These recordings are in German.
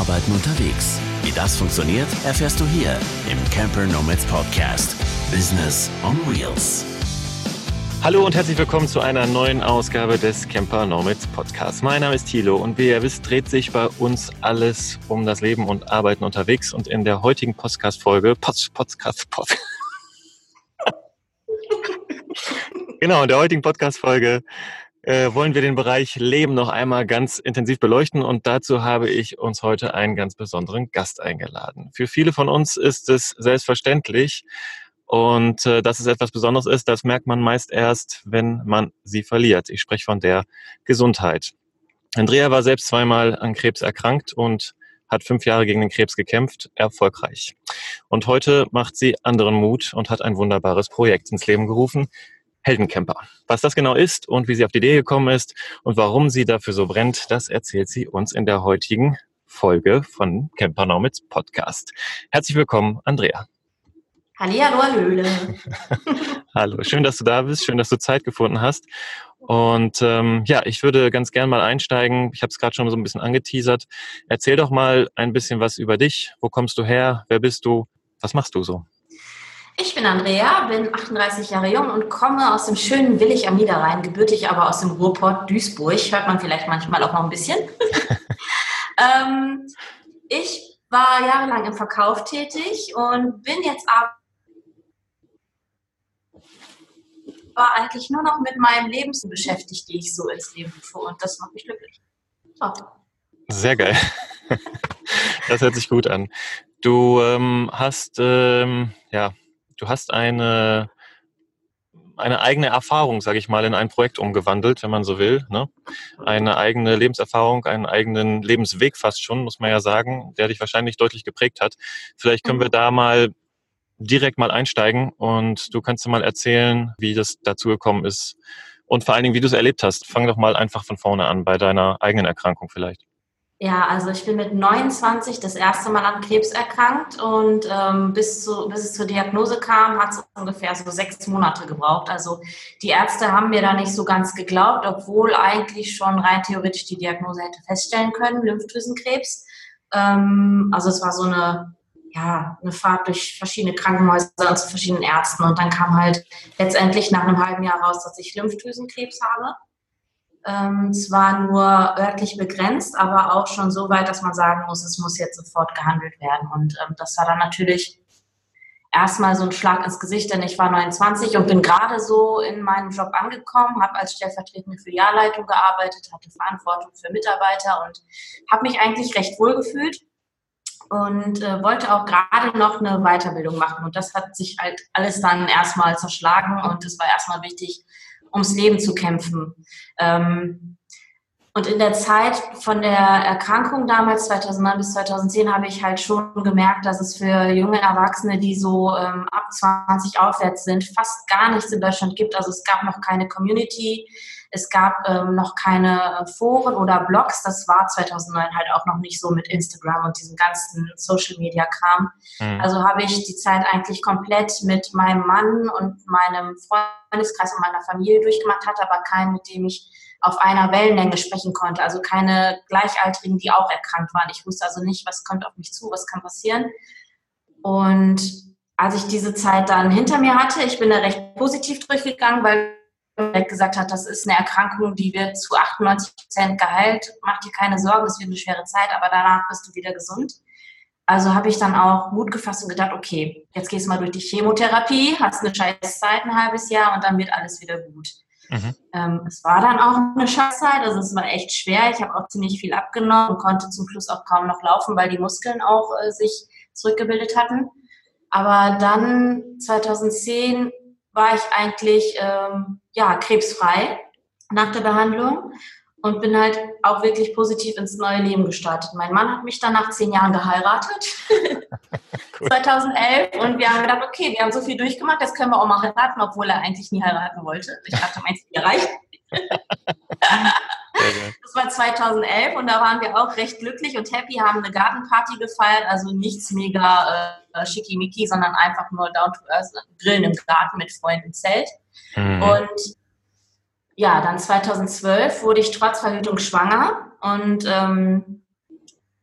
Arbeiten unterwegs. Wie das funktioniert, erfährst du hier im Camper Nomads Podcast. Business on Wheels. Hallo und herzlich willkommen zu einer neuen Ausgabe des Camper Nomads Podcasts. Mein Name ist Thilo und wie ihr wisst, dreht sich bei uns alles um das Leben und Arbeiten unterwegs. Und in der heutigen Podcast-Folge, Podcast, Podcast, Pod, genau, in der heutigen Podcast-Folge äh, wollen wir den Bereich Leben noch einmal ganz intensiv beleuchten und dazu habe ich uns heute einen ganz besonderen Gast eingeladen. Für viele von uns ist es selbstverständlich und äh, dass es etwas Besonderes ist, das merkt man meist erst, wenn man sie verliert. Ich spreche von der Gesundheit. Andrea war selbst zweimal an Krebs erkrankt und hat fünf Jahre gegen den Krebs gekämpft, erfolgreich. Und heute macht sie anderen Mut und hat ein wunderbares Projekt ins Leben gerufen, Heldencamper. Was das genau ist und wie sie auf die Idee gekommen ist und warum sie dafür so brennt, das erzählt sie uns in der heutigen Folge von Camper Nomads Podcast. Herzlich willkommen, Andrea. Hallihallo, Hallöle. Hallo, schön, dass du da bist, schön, dass du Zeit gefunden hast. Und ähm, ja, ich würde ganz gern mal einsteigen. Ich habe es gerade schon so ein bisschen angeteasert. Erzähl doch mal ein bisschen was über dich. Wo kommst du her? Wer bist du? Was machst du so? Ich bin Andrea, bin 38 Jahre jung und komme aus dem schönen Willig am Niederrhein, gebürtig aber aus dem Ruhrport Duisburg. Hört man vielleicht manchmal auch noch ein bisschen. ähm, ich war jahrelang im Verkauf tätig und bin jetzt aber war eigentlich nur noch mit meinem Leben beschäftigt, die ich so ins Leben rufe und das macht mich glücklich. So. Sehr geil. Das hört sich gut an. Du ähm, hast ähm, ja du hast eine, eine eigene Erfahrung, sage ich mal, in ein Projekt umgewandelt, wenn man so will. Ne? Eine eigene Lebenserfahrung, einen eigenen Lebensweg fast schon, muss man ja sagen, der dich wahrscheinlich deutlich geprägt hat. Vielleicht können wir mhm. da mal direkt mal einsteigen und du kannst dir mal erzählen, wie das dazu gekommen ist und vor allen Dingen, wie du es erlebt hast. Fang doch mal einfach von vorne an, bei deiner eigenen Erkrankung vielleicht. Ja, also ich bin mit 29 das erste Mal an Krebs erkrankt und ähm, bis, zu, bis es zur Diagnose kam, hat es ungefähr so sechs Monate gebraucht. Also die Ärzte haben mir da nicht so ganz geglaubt, obwohl eigentlich schon rein theoretisch die Diagnose hätte feststellen können, Lymphdrüsenkrebs. Ähm, also es war so eine, ja, eine Fahrt durch verschiedene Krankenhäuser und zu verschiedenen Ärzten und dann kam halt letztendlich nach einem halben Jahr raus, dass ich Lymphdrüsenkrebs habe ähm, zwar nur örtlich begrenzt, aber auch schon so weit, dass man sagen muss, es muss jetzt sofort gehandelt werden. Und ähm, das war dann natürlich erstmal so ein Schlag ins Gesicht, denn ich war 29 und bin gerade so in meinem Job angekommen, habe als stellvertretende Filialleitung gearbeitet, hatte Verantwortung für Mitarbeiter und habe mich eigentlich recht wohl gefühlt und äh, wollte auch gerade noch eine Weiterbildung machen. Und das hat sich halt alles dann erstmal zerschlagen und es war erstmal wichtig, ums Leben zu kämpfen. Ähm, und in der Zeit von der Erkrankung damals, 2009 bis 2010, habe ich halt schon gemerkt, dass es für junge Erwachsene, die so ähm, ab 20 aufwärts sind, fast gar nichts in Deutschland gibt. Also es gab noch keine Community, es gab ähm, noch keine Foren oder Blogs. Das war 2009 halt auch noch nicht so mit Instagram und diesem ganzen Social-Media-Kram. Mhm. Also habe ich die Zeit eigentlich komplett mit meinem Mann und meinem Freundeskreis und meiner Familie durchgemacht, hatte aber keinen, mit dem ich auf einer Wellenlänge sprechen konnte. Also keine Gleichaltrigen, die auch erkrankt waren. Ich wusste also nicht, was kommt auf mich zu, was kann passieren. Und als ich diese Zeit dann hinter mir hatte, ich bin da recht positiv durchgegangen, weil gesagt hat, das ist eine Erkrankung, die wird zu 98 Prozent geheilt. Mach dir keine Sorgen, es wird eine schwere Zeit, aber danach bist du wieder gesund. Also habe ich dann auch Mut gefasst und gedacht, okay, jetzt gehst du mal durch die Chemotherapie, hast eine Scheißzeit ein halbes Jahr und dann wird alles wieder gut. Mhm. Ähm, es war dann auch eine Scheißzeit, also es war echt schwer. Ich habe auch ziemlich viel abgenommen und konnte zum Schluss auch kaum noch laufen, weil die Muskeln auch äh, sich zurückgebildet hatten. Aber dann 2010 war ich eigentlich ähm, ja, krebsfrei nach der Behandlung und bin halt auch wirklich positiv ins neue Leben gestartet. Mein Mann hat mich dann nach zehn Jahren geheiratet, 2011, und wir haben gedacht, okay, wir haben so viel durchgemacht, das können wir auch mal heiraten, obwohl er eigentlich nie heiraten wollte. Ich dachte, mein Ziel erreicht. das war 2011 und da waren wir auch recht glücklich und happy, haben eine Gartenparty gefeiert, also nichts mega äh, schickimicki, sondern einfach nur down to earth, grillen im Garten mit Freunden im Zelt. Mhm. Und ja, dann 2012 wurde ich trotz Verhütung schwanger und ähm,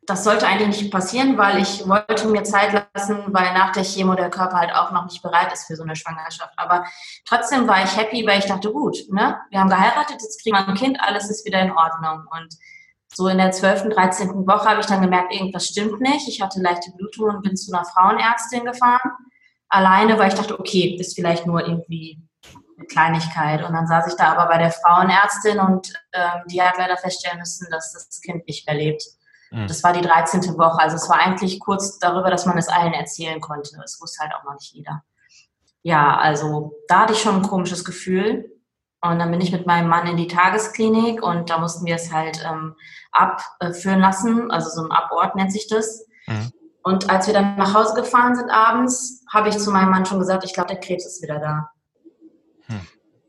das sollte eigentlich nicht passieren, weil ich wollte mir Zeit lassen, weil nach der Chemo der Körper halt auch noch nicht bereit ist für so eine Schwangerschaft. Aber trotzdem war ich happy, weil ich dachte, gut, ne, wir haben geheiratet, jetzt kriegen wir ein Kind, alles ist wieder in Ordnung. Und so in der 12., 13. Woche habe ich dann gemerkt, irgendwas stimmt nicht. Ich hatte leichte Blutung und bin zu einer Frauenärztin gefahren. Alleine, weil ich dachte, okay, ist vielleicht nur irgendwie Kleinigkeit. Und dann saß ich da aber bei der Frauenärztin und ähm, die hat leider feststellen müssen, dass das Kind nicht mehr lebt. Mhm. Das war die 13. Woche. Also es war eigentlich kurz darüber, dass man es allen erzählen konnte. Es wusste halt auch noch nicht jeder. Ja, also da hatte ich schon ein komisches Gefühl. Und dann bin ich mit meinem Mann in die Tagesklinik und da mussten wir es halt ähm, abführen lassen. Also so ein Abort nennt sich das. Mhm. Und als wir dann nach Hause gefahren sind abends, habe ich zu meinem Mann schon gesagt, ich glaube, der Krebs ist wieder da.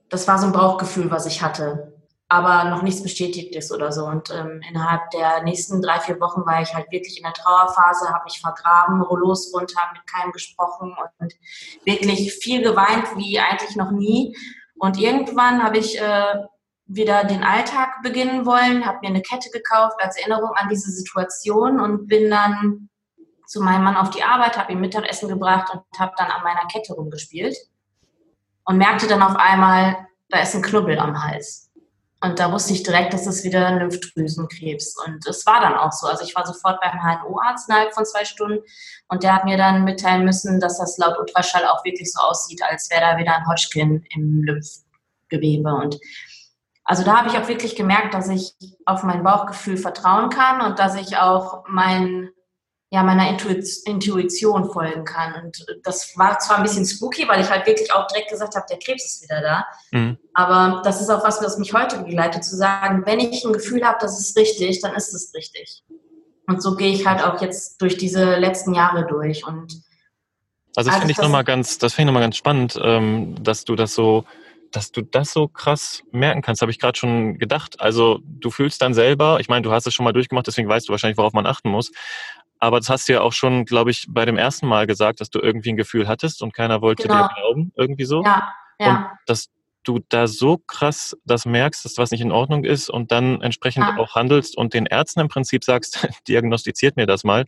Das war so ein Bauchgefühl, was ich hatte aber noch nichts bestätigt ist oder so. Und ähm, innerhalb der nächsten drei, vier Wochen war ich halt wirklich in der Trauerphase, habe mich vergraben, Rollos runter, mit keinem gesprochen und wirklich viel geweint wie eigentlich noch nie. Und irgendwann habe ich äh, wieder den Alltag beginnen wollen, habe mir eine Kette gekauft als Erinnerung an diese Situation und bin dann zu meinem Mann auf die Arbeit, habe ihm Mittagessen gebracht und habe dann an meiner Kette rumgespielt und merkte dann auf einmal, da ist ein Knubbel am Hals. Und da wusste ich direkt, dass es wieder Lymphdrüsenkrebs. Und es war dann auch so. Also ich war sofort beim HNO-Arzt innerhalb von zwei Stunden und der hat mir dann mitteilen müssen, dass das laut Ultraschall auch wirklich so aussieht, als wäre da wieder ein Hodgkin im Lymphgewebe. Und also da habe ich auch wirklich gemerkt, dass ich auf mein Bauchgefühl vertrauen kann und dass ich auch mein ja, meiner Intuition folgen kann. Und das war zwar ein bisschen spooky, weil ich halt wirklich auch direkt gesagt habe, der Krebs ist wieder da. Mhm. Aber das ist auch was, was mich heute begleitet, zu sagen, wenn ich ein Gefühl habe, das ist richtig, dann ist es richtig. Und so gehe ich halt auch jetzt durch diese letzten Jahre durch. Und also das finde ich nochmal ganz, das finde ich nochmal ganz spannend, ähm, dass du das so, dass du das so krass merken kannst, habe ich gerade schon gedacht. Also du fühlst dann selber, ich meine, du hast es schon mal durchgemacht, deswegen weißt du wahrscheinlich, worauf man achten muss. Aber das hast du ja auch schon, glaube ich, bei dem ersten Mal gesagt, dass du irgendwie ein Gefühl hattest und keiner wollte genau. dir glauben, irgendwie so. Ja, ja. Und dass du da so krass das merkst, dass was nicht in Ordnung ist und dann entsprechend ja. auch handelst und den Ärzten im Prinzip sagst, diagnostiziert mir das mal.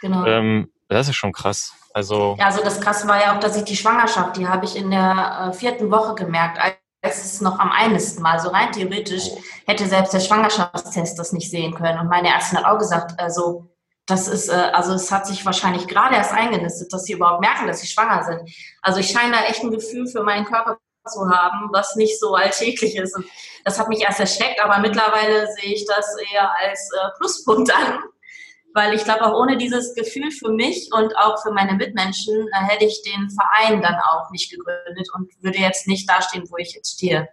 Genau. Ähm, das ist schon krass. Also, ja, also das Krasse war ja auch, dass ich die Schwangerschaft, die habe ich in der äh, vierten Woche gemerkt, als es noch am einigsten Mal. So rein theoretisch hätte selbst der Schwangerschaftstest das nicht sehen können. Und meine Ärztin hat auch gesagt, also das ist, äh, also es hat sich wahrscheinlich gerade erst eingenistet, dass sie überhaupt merken, dass sie schwanger sind. Also ich scheine da echt ein Gefühl für meinen Körper zu haben, was nicht so alltäglich ist. Und das hat mich erst erschreckt, aber mittlerweile sehe ich das eher als äh, Pluspunkt an, weil ich glaube, auch ohne dieses Gefühl für mich und auch für meine Mitmenschen äh, hätte ich den Verein dann auch nicht gegründet und würde jetzt nicht dastehen, wo ich jetzt stehe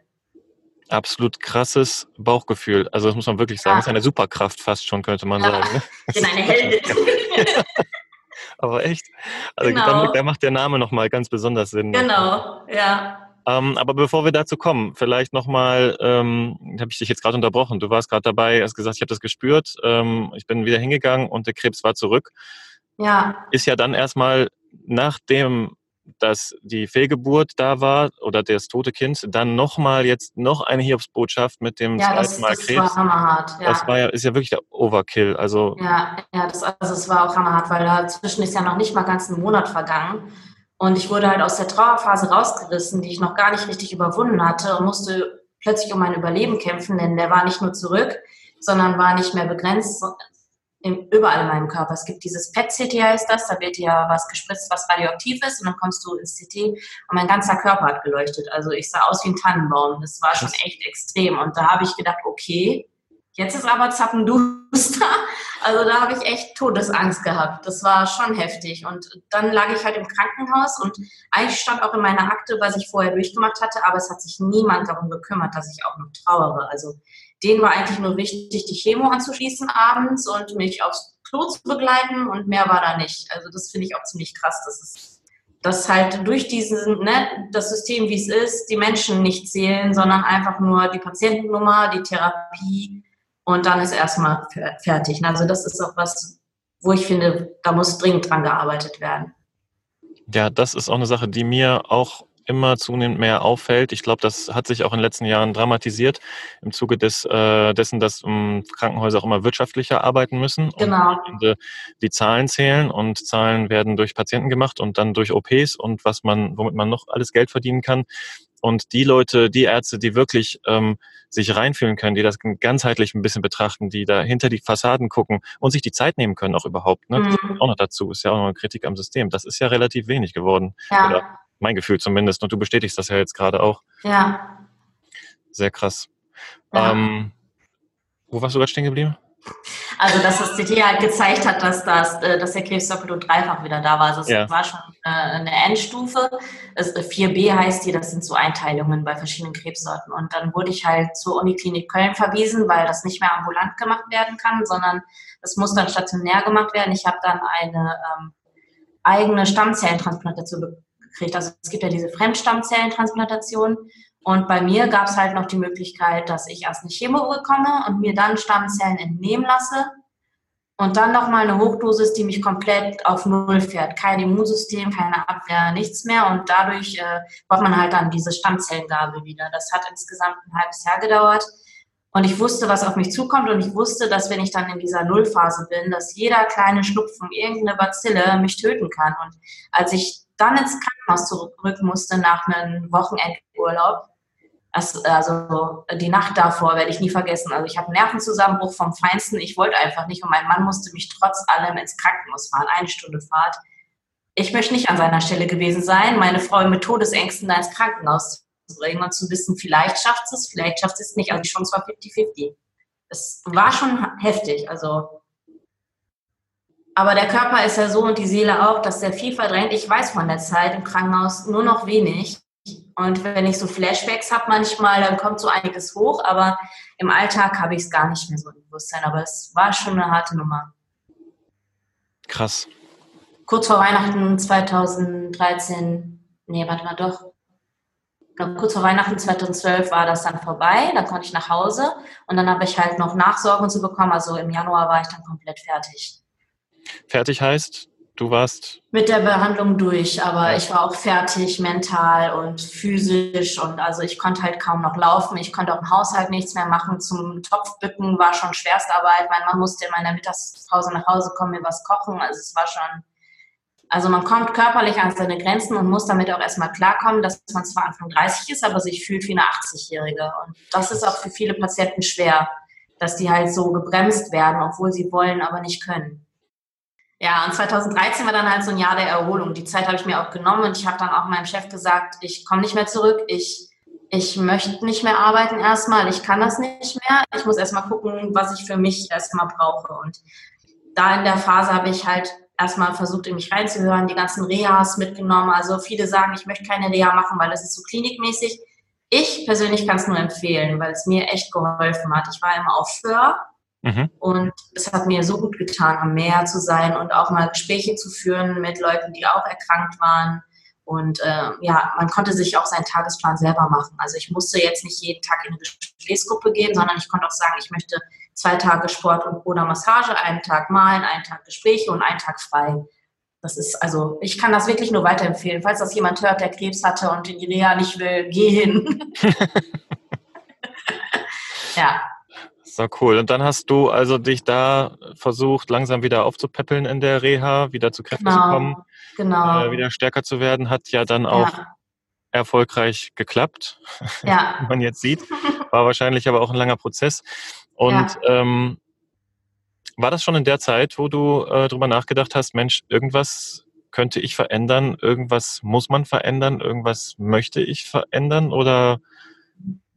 absolut krasses Bauchgefühl. Also das muss man wirklich sagen. Ja. Das ist eine Superkraft fast schon, könnte man ja. sagen. Ne? Ich bin eine Heldin. Aber echt. Also genau. da, macht der Name nochmal ganz besonders Sinn. Genau, ja. Ähm, aber bevor wir dazu kommen, vielleicht nochmal, ähm, habe ich dich jetzt gerade unterbrochen. Du warst gerade dabei, hast gesagt, ich habe das gespürt. Ähm, ich bin wieder hingegangen und der Krebs war zurück. Ja. Ist ja dann erstmal nach dem dass die Fehlgeburt da war oder das tote Kind, dann nochmal jetzt noch eine Hiobsbotschaft mit dem ja, zweiten das, Mal das Krebs. Das war hammerhart. Ja. Das war ja, ist ja wirklich der Overkill. Also ja, ja das, also es war auch hammerhart, weil dazwischen ist ja noch nicht mal ganz ein Monat vergangen. Und ich wurde halt aus der Trauerphase rausgerissen, die ich noch gar nicht richtig überwunden hatte und musste plötzlich um mein Überleben kämpfen, denn der war nicht nur zurück, sondern war nicht mehr begrenzt, im, überall in meinem Körper. Es gibt dieses PET-CT heißt das, da wird ja was gespritzt, was radioaktiv ist und dann kommst du ins CT und mein ganzer Körper hat geleuchtet. Also ich sah aus wie ein Tannenbaum. Das war schon echt extrem. Und da habe ich gedacht, okay, jetzt ist aber zappenduster. Also da habe ich echt Todesangst gehabt. Das war schon heftig. Und dann lag ich halt im Krankenhaus und eigentlich stand auch in meiner Akte, was ich vorher durchgemacht hatte, aber es hat sich niemand darum gekümmert, dass ich auch noch trauere. Also denen war eigentlich nur wichtig, die Chemo anzuschließen abends und mich aufs Klo zu begleiten und mehr war da nicht. Also das finde ich auch ziemlich krass, dass es dass halt durch diesen, ne, das System, wie es ist, die Menschen nicht zählen, sondern einfach nur die Patientennummer, die Therapie und dann ist erstmal fertig. Also das ist auch was, wo ich finde, da muss dringend dran gearbeitet werden. Ja, das ist auch eine Sache, die mir auch immer zunehmend mehr auffällt. Ich glaube, das hat sich auch in den letzten Jahren dramatisiert im Zuge des, äh, dessen, dass um, Krankenhäuser auch immer wirtschaftlicher arbeiten müssen genau. und die, die Zahlen zählen und Zahlen werden durch Patienten gemacht und dann durch OPs und was man, womit man noch alles Geld verdienen kann. Und die Leute, die Ärzte, die wirklich ähm, sich reinfühlen können, die das ganzheitlich ein bisschen betrachten, die da hinter die Fassaden gucken und sich die Zeit nehmen können auch überhaupt. Ne? Mhm. auch noch dazu, ist ja auch noch eine Kritik am System. Das ist ja relativ wenig geworden. Ja. Oder mein Gefühl zumindest. Und du bestätigst das ja jetzt gerade auch. Ja. Sehr krass. Ja. Ähm, wo warst du gerade stehen geblieben? Also, dass das CT halt gezeigt hat, dass, das, äh, dass der Krebs doppelt und dreifach wieder da war. Also, es ja. war schon äh, eine Endstufe. 4b heißt die, das sind so Einteilungen bei verschiedenen Krebssorten. Und dann wurde ich halt zur Uniklinik Köln verwiesen, weil das nicht mehr ambulant gemacht werden kann, sondern das muss dann stationär gemacht werden. Ich habe dann eine ähm, eigene Stammzellentransplantation gekriegt. Also es gibt ja diese Fremdstammzellentransplantation. Und bei mir gab es halt noch die Möglichkeit, dass ich erst eine Chemo bekomme und mir dann Stammzellen entnehmen lasse. Und dann nochmal eine Hochdosis, die mich komplett auf Null fährt. Kein Immunsystem, keine Abwehr, nichts mehr. Und dadurch äh, braucht man halt dann diese Stammzellengabe wieder. Das hat insgesamt ein halbes Jahr gedauert. Und ich wusste, was auf mich zukommt. Und ich wusste, dass wenn ich dann in dieser Nullphase bin, dass jeder kleine Schnupfen, irgendeine Bazille mich töten kann. Und als ich dann ins Krankenhaus zurück musste nach einem Wochenendurlaub. Also die Nacht davor werde ich nie vergessen. Also ich habe einen Nervenzusammenbruch vom Feinsten. Ich wollte einfach nicht und mein Mann musste mich trotz allem ins Krankenhaus fahren, eine Stunde Fahrt. Ich möchte nicht an seiner Stelle gewesen sein, meine Frau mit Todesängsten da ins Krankenhaus zu bringen und zu wissen, vielleicht schafft es, vielleicht schafft es nicht. Also die Chance war 50-50. Es war schon heftig. Also aber der Körper ist ja so und die Seele auch, dass der viel verdrängt. Ich weiß von der Zeit im Krankenhaus nur noch wenig. Und wenn ich so Flashbacks habe manchmal, dann kommt so einiges hoch. Aber im Alltag habe ich es gar nicht mehr so im Bewusstsein. Aber es war schon eine harte Nummer. Krass. Kurz vor Weihnachten 2013, nee, warte mal doch. kurz vor Weihnachten 2012 war das dann vorbei. Dann konnte ich nach Hause. Und dann habe ich halt noch Nachsorgen zu bekommen. Also im Januar war ich dann komplett fertig. Fertig heißt, du warst. Mit der Behandlung durch, aber ich war auch fertig mental und physisch und also ich konnte halt kaum noch laufen. Ich konnte auch im Haushalt nichts mehr machen. Zum Topfbücken war schon Schwerstarbeit. Mein Mann musste in meiner Mittagspause nach Hause kommen, mir was kochen. Also es war schon. Also man kommt körperlich an seine Grenzen und muss damit auch erstmal klarkommen, dass man zwar Anfang 30 ist, aber sich fühlt wie eine 80-Jährige. Und das ist auch für viele Patienten schwer, dass die halt so gebremst werden, obwohl sie wollen, aber nicht können. Ja, und 2013 war dann halt so ein Jahr der Erholung. Die Zeit habe ich mir auch genommen und ich habe dann auch meinem Chef gesagt, ich komme nicht mehr zurück, ich, ich möchte nicht mehr arbeiten erstmal, ich kann das nicht mehr. Ich muss erstmal gucken, was ich für mich erstmal brauche. Und da in der Phase habe ich halt erstmal versucht, in mich reinzuhören, die ganzen Rehas mitgenommen. Also viele sagen, ich möchte keine Reha machen, weil das ist so klinikmäßig. Ich persönlich kann es nur empfehlen, weil es mir echt geholfen hat. Ich war immer auf Föhr Mhm. Und es hat mir so gut getan, am Meer zu sein und auch mal Gespräche zu führen mit Leuten, die auch erkrankt waren. Und äh, ja, man konnte sich auch seinen Tagesplan selber machen. Also ich musste jetzt nicht jeden Tag in eine Gesprächsgruppe gehen, sondern ich konnte auch sagen, ich möchte zwei Tage Sport und oder Massage, einen Tag malen, einen Tag Gespräche und einen Tag frei. Das ist, also ich kann das wirklich nur weiterempfehlen. Falls das jemand hört, der Krebs hatte und in die Reha nicht will, geh hin. ja. So cool. Und dann hast du also dich da versucht, langsam wieder aufzupäppeln in der Reha, wieder zu Kräften genau, zu kommen, genau. Äh, wieder stärker zu werden. Hat ja dann auch ja. erfolgreich geklappt, ja. wie man jetzt sieht. War wahrscheinlich aber auch ein langer Prozess. Und ja. ähm, war das schon in der Zeit, wo du äh, drüber nachgedacht hast, Mensch, irgendwas könnte ich verändern, irgendwas muss man verändern, irgendwas möchte ich verändern oder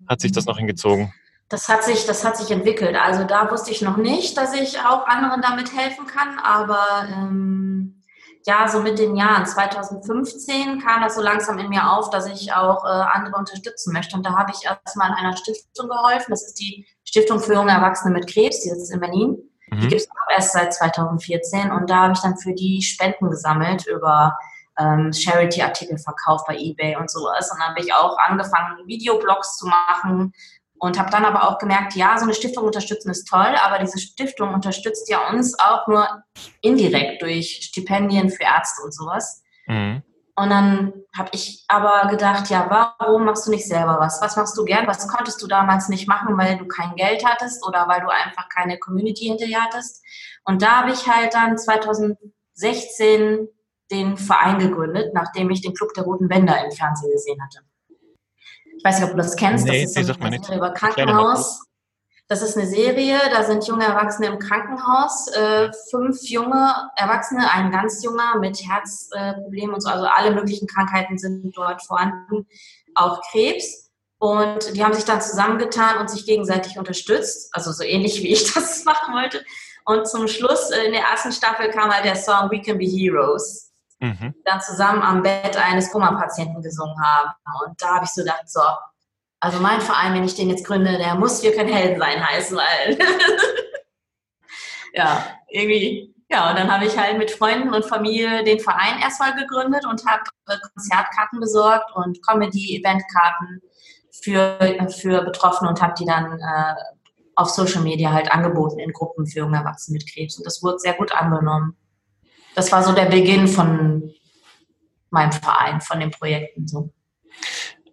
hat sich das noch hingezogen? Das hat sich, das hat sich entwickelt. Also da wusste ich noch nicht, dass ich auch anderen damit helfen kann, aber ähm, ja, so mit den Jahren 2015 kam das so langsam in mir auf, dass ich auch äh, andere unterstützen möchte. Und da habe ich erstmal an einer Stiftung geholfen. Das ist die Stiftung für junge Erwachsene mit Krebs, die sitzt in Berlin. Mhm. Die gibt es auch erst seit 2014. Und da habe ich dann für die Spenden gesammelt über ähm, Charity-Artikel verkauft bei eBay und sowas. Und dann habe ich auch angefangen, Videoblogs zu machen, und habe dann aber auch gemerkt, ja, so eine Stiftung unterstützen ist toll, aber diese Stiftung unterstützt ja uns auch nur indirekt durch Stipendien für Ärzte und sowas. Mhm. Und dann habe ich aber gedacht, ja, warum machst du nicht selber was? Was machst du gern? Was konntest du damals nicht machen, weil du kein Geld hattest oder weil du einfach keine Community hinter dir hattest? Und da habe ich halt dann 2016 den Verein gegründet, nachdem ich den Club der Roten Bänder im Fernsehen gesehen hatte. Ich weiß nicht, ob du das kennst. Nee, das ist so eine Serie über Krankenhaus. Das ist eine Serie, da sind junge Erwachsene im Krankenhaus, äh, fünf junge Erwachsene, ein ganz junger mit Herzproblemen äh, und so, also alle möglichen Krankheiten sind dort vorhanden, auch Krebs. Und die haben sich dann zusammengetan und sich gegenseitig unterstützt, also so ähnlich wie ich das machen wollte. Und zum Schluss äh, in der ersten Staffel kam halt der Song We Can Be Heroes. Mhm. Dann zusammen am Bett eines Koma-Patienten gesungen haben. Und da habe ich so gedacht, so, also mein Verein, wenn ich den jetzt gründe, der muss Wir können Helden sein heißen, weil ja, irgendwie, ja, und dann habe ich halt mit Freunden und Familie den Verein erstmal gegründet und habe Konzertkarten besorgt und Comedy-Eventkarten für, für Betroffene und habe die dann äh, auf Social Media halt angeboten in Gruppen für junge Erwachsene mit Krebs. Und das wurde sehr gut angenommen. Das war so der Beginn von meinem Verein, von den Projekten. So.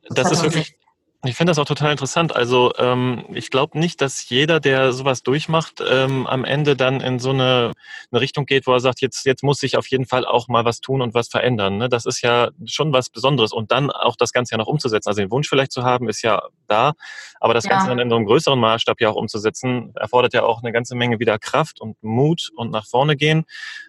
Das, das ist wirklich ich finde das auch total interessant. Also ähm, ich glaube nicht, dass jeder, der sowas durchmacht, ähm, am Ende dann in so eine, eine Richtung geht, wo er sagt, jetzt, jetzt muss ich auf jeden Fall auch mal was tun und was verändern. Ne? Das ist ja schon was Besonderes. Und dann auch das Ganze ja noch umzusetzen. Also den Wunsch vielleicht zu haben, ist ja da. Aber das ja. Ganze dann in so einem größeren Maßstab ja auch umzusetzen, erfordert ja auch eine ganze Menge wieder Kraft und Mut und nach vorne gehen.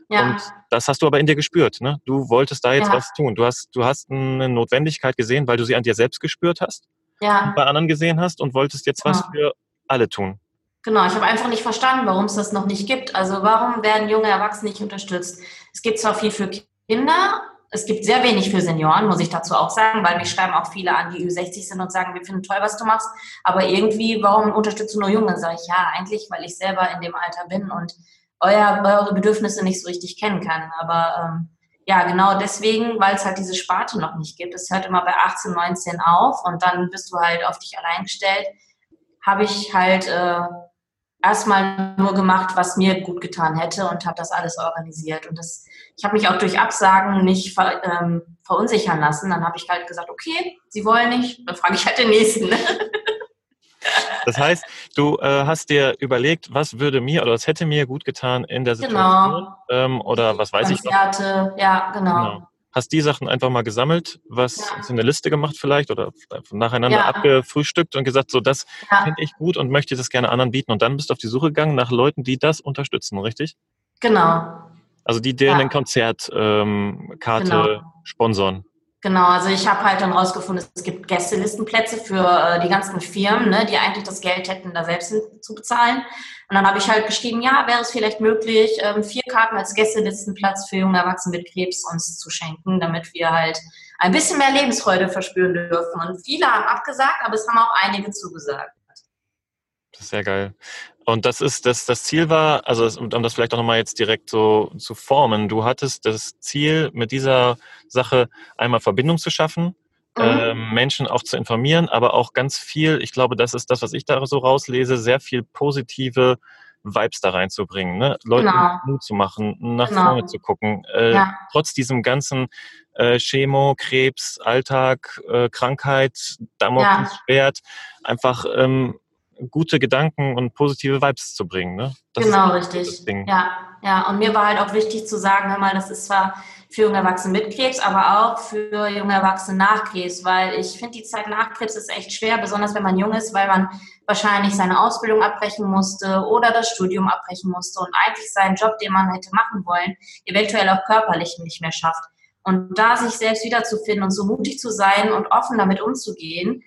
Ja. Und das hast du aber in dir gespürt. Ne? Du wolltest da jetzt ja. was tun. Du hast, du hast eine Notwendigkeit gesehen, weil du sie an dir selbst gespürt hast ja. bei anderen gesehen hast und wolltest jetzt was ja. für alle tun. Genau, ich habe einfach nicht verstanden, warum es das noch nicht gibt. Also warum werden junge Erwachsene nicht unterstützt? Es gibt zwar viel für Kinder, es gibt sehr wenig für Senioren, muss ich dazu auch sagen, weil mich schreiben auch viele an, die Ü60 sind und sagen, wir finden toll, was du machst. Aber irgendwie, warum unterstützt du nur Junge? Sage ich, ja, eigentlich, weil ich selber in dem Alter bin und euer, eure Bedürfnisse nicht so richtig kennen kann. Aber ähm, ja, genau deswegen, weil es halt diese Sparte noch nicht gibt. Es hört immer bei 18, 19 auf und dann bist du halt auf dich allein gestellt. Habe ich halt äh, erstmal nur gemacht, was mir gut getan hätte und habe das alles organisiert. Und das, ich habe mich auch durch Absagen nicht ver, ähm, verunsichern lassen. Dann habe ich halt gesagt, okay, Sie wollen nicht, dann frage ich halt den nächsten. Das heißt, du äh, hast dir überlegt, was würde mir oder was hätte mir gut getan in der genau. Situation genau. ähm, oder was weiß Konzerte, ich noch. ja, genau. genau. Hast die Sachen einfach mal gesammelt, was ja. in eine Liste gemacht vielleicht oder nacheinander ja. abgefrühstückt und gesagt, so das ja. finde ich gut und möchte das gerne anderen bieten und dann bist du auf die Suche gegangen nach Leuten, die das unterstützen, richtig? Genau. Also die deren ja. Konzertkarte ähm, genau. sponsern. Genau, also ich habe halt dann rausgefunden, es gibt Gästelistenplätze für äh, die ganzen Firmen, ne, die eigentlich das Geld hätten, da selbst zu bezahlen. Und dann habe ich halt geschrieben, ja, wäre es vielleicht möglich, ähm, vier Karten als Gästelistenplatz für junge Erwachsene mit Krebs uns zu schenken, damit wir halt ein bisschen mehr Lebensfreude verspüren dürfen. Und viele haben abgesagt, aber es haben auch einige zugesagt. Das ist sehr geil. Und das ist, das, das Ziel war, also um das vielleicht auch nochmal jetzt direkt so zu formen, du hattest das Ziel, mit dieser Sache einmal Verbindung zu schaffen, mhm. äh, Menschen auch zu informieren, aber auch ganz viel, ich glaube, das ist das, was ich da so rauslese, sehr viel positive Vibes da reinzubringen, ne? Leuten genau. Mut zu machen, nach genau. vorne zu gucken. Äh, ja. Trotz diesem ganzen äh, Chemo, Krebs, Alltag, äh, Krankheit, Damoklesschwert, ja. einfach ähm, gute Gedanken und positive Vibes zu bringen. Ne? Das genau, richtig. Ja, ja. Und mir war halt auch wichtig zu sagen, hör mal, das ist zwar für junge Erwachsene mit Krebs, aber auch für junge Erwachsene nach Krebs, weil ich finde, die Zeit nach Krebs ist echt schwer, besonders wenn man jung ist, weil man wahrscheinlich seine Ausbildung abbrechen musste oder das Studium abbrechen musste und eigentlich seinen Job, den man hätte machen wollen, eventuell auch körperlich nicht mehr schafft. Und da sich selbst wiederzufinden und so mutig zu sein und offen damit umzugehen,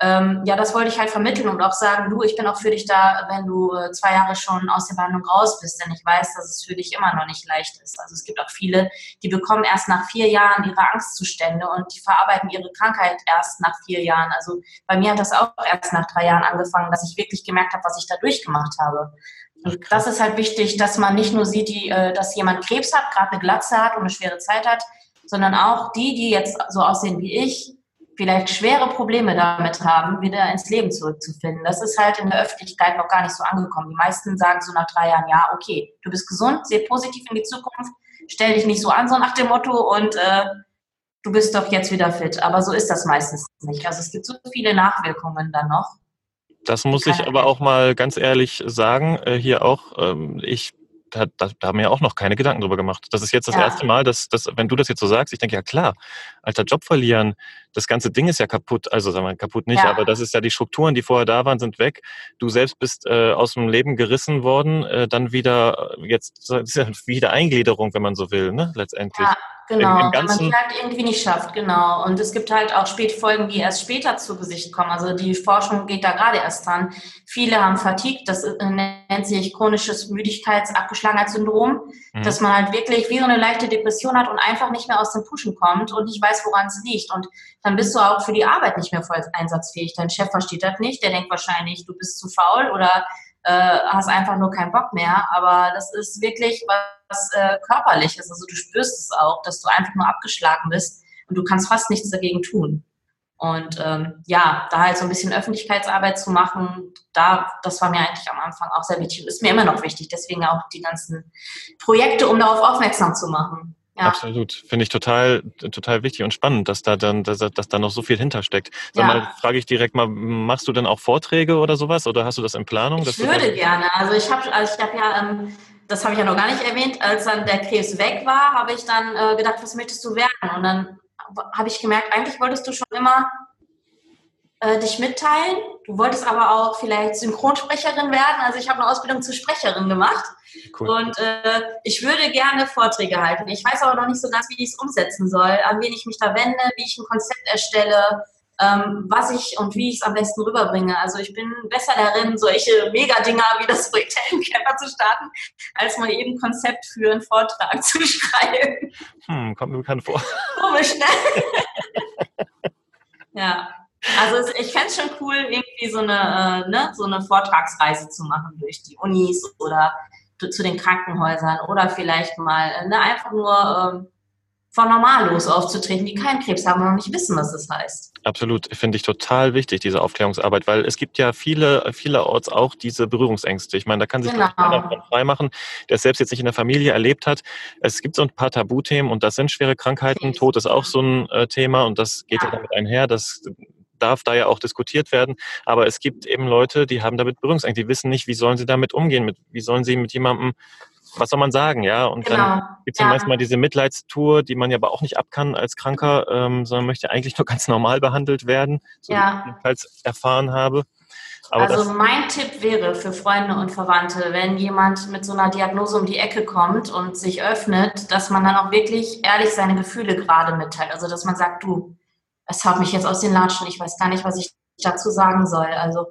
ähm, ja, das wollte ich halt vermitteln und auch sagen, du, ich bin auch für dich da, wenn du äh, zwei Jahre schon aus der Behandlung raus bist, denn ich weiß, dass es für dich immer noch nicht leicht ist. Also es gibt auch viele, die bekommen erst nach vier Jahren ihre Angstzustände und die verarbeiten ihre Krankheit erst nach vier Jahren. Also bei mir hat das auch erst nach drei Jahren angefangen, dass ich wirklich gemerkt habe, was ich da durchgemacht habe. Und das ist halt wichtig, dass man nicht nur sieht, die, äh, dass jemand Krebs hat, gerade eine Glatze hat und eine schwere Zeit hat, sondern auch die, die jetzt so aussehen wie ich, vielleicht schwere Probleme damit haben, wieder ins Leben zurückzufinden. Das ist halt in der Öffentlichkeit noch gar nicht so angekommen. Die meisten sagen so nach drei Jahren, ja, okay, du bist gesund, seh positiv in die Zukunft, stell dich nicht so an, so nach dem Motto und äh, du bist doch jetzt wieder fit. Aber so ist das meistens nicht. Also es gibt so viele Nachwirkungen dann noch. Das muss ich aber auch mal ganz ehrlich sagen, äh, hier auch, ähm, ich da, da, da haben wir ja auch noch keine Gedanken drüber gemacht. Das ist jetzt das ja. erste Mal, dass, dass, wenn du das jetzt so sagst, ich denke, ja klar, alter Job verlieren, das ganze Ding ist ja kaputt, also sagen wir kaputt nicht, ja. aber das ist ja die Strukturen, die vorher da waren, sind weg. Du selbst bist äh, aus dem Leben gerissen worden, äh, dann wieder, jetzt ist ja wieder Eingliederung, wenn man so will, ne, letztendlich. Ja. Genau, wenn man es halt irgendwie nicht schafft, genau. Und es gibt halt auch Spätfolgen, die erst später zu Gesicht kommen. Also die Forschung geht da gerade erst dran. Viele haben Fatigue, das äh, nennt sich chronisches Müdigkeitsabgeschlagenheitssyndrom, mhm. dass man halt wirklich wie so eine leichte Depression hat und einfach nicht mehr aus dem Pushen kommt und nicht weiß, woran es liegt. Und dann bist du auch für die Arbeit nicht mehr voll einsatzfähig. Dein Chef versteht das nicht, der denkt wahrscheinlich, du bist zu faul oder äh, hast einfach nur keinen Bock mehr. Aber das ist wirklich was äh, körperliches. Also du spürst es auch, dass du einfach nur abgeschlagen bist und du kannst fast nichts dagegen tun. Und ähm, ja, da halt so ein bisschen Öffentlichkeitsarbeit zu machen, da, das war mir eigentlich am Anfang auch sehr wichtig und ist mir immer noch wichtig. Deswegen auch die ganzen Projekte, um darauf aufmerksam zu machen. Ja. Absolut. Finde ich total, total wichtig und spannend, dass da dann, dass, dass da noch so viel hintersteckt. Sag ja. mal, frage ich direkt mal, machst du denn auch Vorträge oder sowas oder hast du das in Planung? Ich würde gerne. Also ich habe, also ich habe ja, ähm, das habe ich ja noch gar nicht erwähnt, als dann der Krebs weg war, habe ich dann äh, gedacht, was möchtest du werden? Und dann habe ich gemerkt, eigentlich wolltest du schon immer äh, dich mitteilen. Du wolltest aber auch vielleicht Synchronsprecherin werden. Also ich habe eine Ausbildung zur Sprecherin gemacht. Cool. Und äh, ich würde gerne Vorträge halten. Ich weiß aber noch nicht so ganz, wie ich es umsetzen soll, an wen ich mich da wende, wie ich ein Konzept erstelle, ähm, was ich und wie ich es am besten rüberbringe. Also ich bin besser darin, solche Mega-Dinger wie das Projekt Heldencamper zu starten, als mal eben ein Konzept für einen Vortrag zu schreiben. Hm, kommt mir bekannt vor. Komisch, ne? ja. Also ich fände es schon cool, irgendwie so eine, äh, ne, so eine Vortragsreise zu machen durch die Unis oder zu den Krankenhäusern oder vielleicht mal äh, ne, einfach nur ähm, von Normallos aufzutreten, die keinen Krebs haben und noch nicht wissen, was das heißt. Absolut, finde ich total wichtig, diese Aufklärungsarbeit, weil es gibt ja viele, vielerorts auch diese Berührungsängste. Ich meine, da kann sich genau. keiner davon freimachen, der es selbst jetzt nicht in der Familie erlebt hat. Es gibt so ein paar Tabuthemen und das sind schwere Krankheiten. Tod ist auch so ein äh, Thema und das geht ja. ja damit einher. Das darf da ja auch diskutiert werden. Aber es gibt eben Leute, die haben damit Berührungsängste. Die wissen nicht, wie sollen sie damit umgehen, mit, wie sollen sie mit jemandem, was soll man sagen, ja? Und genau. dann gibt es ja. manchmal diese Mitleidstour, die man ja aber auch nicht ab kann als Kranker, ähm, sondern möchte eigentlich nur ganz normal behandelt werden, so ja. wie ich jedenfalls erfahren habe. Aber also mein Tipp wäre für Freunde und Verwandte, wenn jemand mit so einer Diagnose um die Ecke kommt und sich öffnet, dass man dann auch wirklich ehrlich seine Gefühle gerade mitteilt. Also dass man sagt, du, es haut mich jetzt aus den Latschen, ich weiß gar nicht, was ich dazu sagen soll. Also,